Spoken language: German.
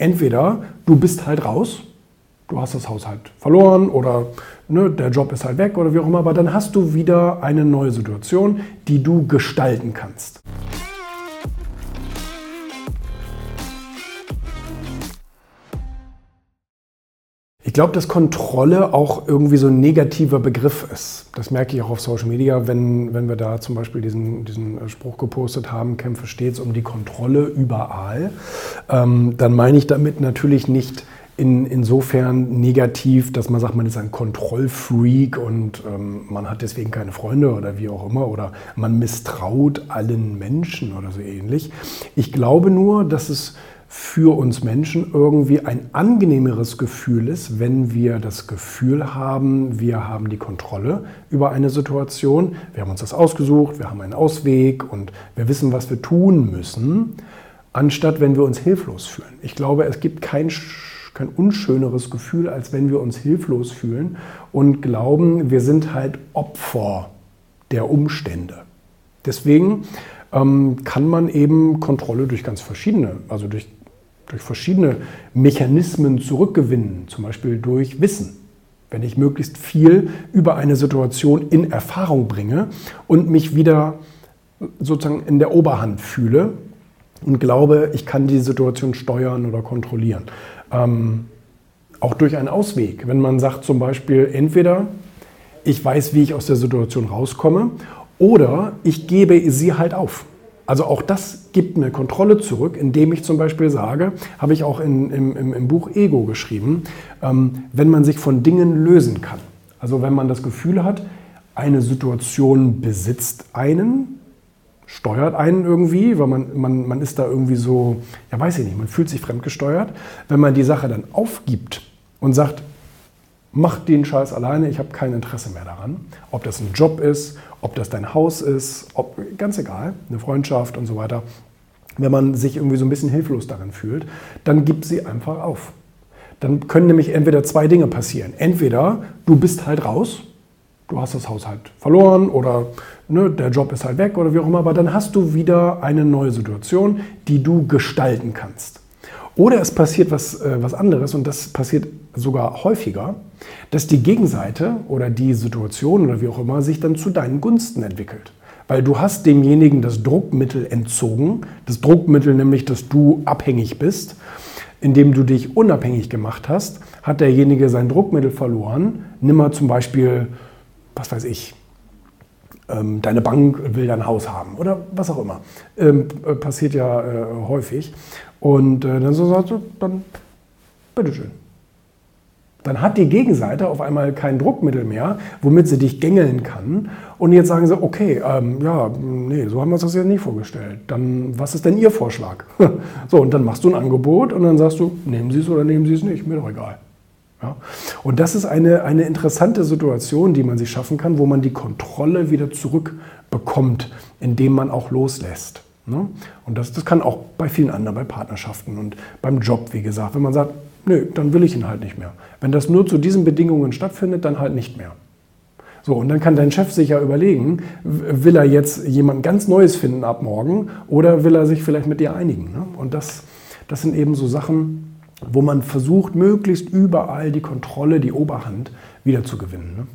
entweder du bist halt raus, du hast das Haus halt verloren oder ne, der Job ist halt weg oder wie auch immer, aber dann hast du wieder eine neue Situation, die du gestalten kannst. Ich glaube, dass Kontrolle auch irgendwie so ein negativer Begriff ist. Das merke ich auch auf Social Media, wenn, wenn wir da zum Beispiel diesen, diesen Spruch gepostet haben, kämpfe stets um die Kontrolle überall. Ähm, dann meine ich damit natürlich nicht in, insofern negativ, dass man sagt, man ist ein Kontrollfreak und ähm, man hat deswegen keine Freunde oder wie auch immer oder man misstraut allen Menschen oder so ähnlich. Ich glaube nur, dass es für uns Menschen irgendwie ein angenehmeres Gefühl ist, wenn wir das Gefühl haben, wir haben die Kontrolle über eine Situation, wir haben uns das ausgesucht, wir haben einen Ausweg und wir wissen, was wir tun müssen, anstatt wenn wir uns hilflos fühlen. Ich glaube, es gibt kein, kein unschöneres Gefühl, als wenn wir uns hilflos fühlen und glauben, wir sind halt Opfer der Umstände. Deswegen ähm, kann man eben Kontrolle durch ganz verschiedene, also durch durch verschiedene Mechanismen zurückgewinnen, zum Beispiel durch Wissen. Wenn ich möglichst viel über eine Situation in Erfahrung bringe und mich wieder sozusagen in der Oberhand fühle und glaube, ich kann die Situation steuern oder kontrollieren. Ähm, auch durch einen Ausweg. Wenn man sagt zum Beispiel, entweder ich weiß, wie ich aus der Situation rauskomme oder ich gebe sie halt auf. Also auch das gibt mir Kontrolle zurück, indem ich zum Beispiel sage, habe ich auch in, im, im, Buch Ego geschrieben, ähm, wenn man sich von Dingen lösen kann. Also wenn man das Gefühl hat, eine Situation besitzt einen, steuert einen irgendwie, weil man, man, man ist da irgendwie so, ja weiß ich nicht, man fühlt sich fremdgesteuert. Wenn man die Sache dann aufgibt und sagt, mach den Scheiß alleine, ich habe kein Interesse mehr daran. Ob das ein Job ist, ob das dein Haus ist, ob, ganz egal, eine Freundschaft und so weiter. Wenn man sich irgendwie so ein bisschen hilflos darin fühlt, dann gib sie einfach auf. Dann können nämlich entweder zwei Dinge passieren. Entweder du bist halt raus, du hast das Haus halt verloren oder ne, der Job ist halt weg oder wie auch immer, aber dann hast du wieder eine neue Situation, die du gestalten kannst. Oder es passiert was, äh, was anderes und das passiert sogar häufiger, dass die Gegenseite oder die Situation oder wie auch immer sich dann zu deinen Gunsten entwickelt. Weil du hast demjenigen das Druckmittel entzogen, das Druckmittel nämlich, dass du abhängig bist. Indem du dich unabhängig gemacht hast, hat derjenige sein Druckmittel verloren. Nimm mal zum Beispiel, was weiß ich, ähm, deine Bank will dein Haus haben oder was auch immer. Ähm, äh, passiert ja äh, häufig. Und äh, dann so sagst du, dann bitteschön. Dann hat die Gegenseite auf einmal kein Druckmittel mehr, womit sie dich gängeln kann. Und jetzt sagen sie, okay, ähm, ja, nee, so haben wir uns das jetzt nicht vorgestellt. Dann, was ist denn Ihr Vorschlag? so, und dann machst du ein Angebot und dann sagst du, nehmen Sie es oder nehmen Sie es nicht, mir doch egal. Ja? Und das ist eine, eine interessante Situation, die man sich schaffen kann, wo man die Kontrolle wieder zurückbekommt, indem man auch loslässt. Ne? Und das, das kann auch bei vielen anderen, bei Partnerschaften und beim Job, wie gesagt, wenn man sagt, nö, dann will ich ihn halt nicht mehr. Wenn das nur zu diesen Bedingungen stattfindet, dann halt nicht mehr. So, und dann kann dein Chef sich ja überlegen, will er jetzt jemand ganz Neues finden ab morgen oder will er sich vielleicht mit dir einigen? Ne? Und das, das sind eben so Sachen, wo man versucht, möglichst überall die Kontrolle, die Oberhand wieder zu gewinnen. Ne?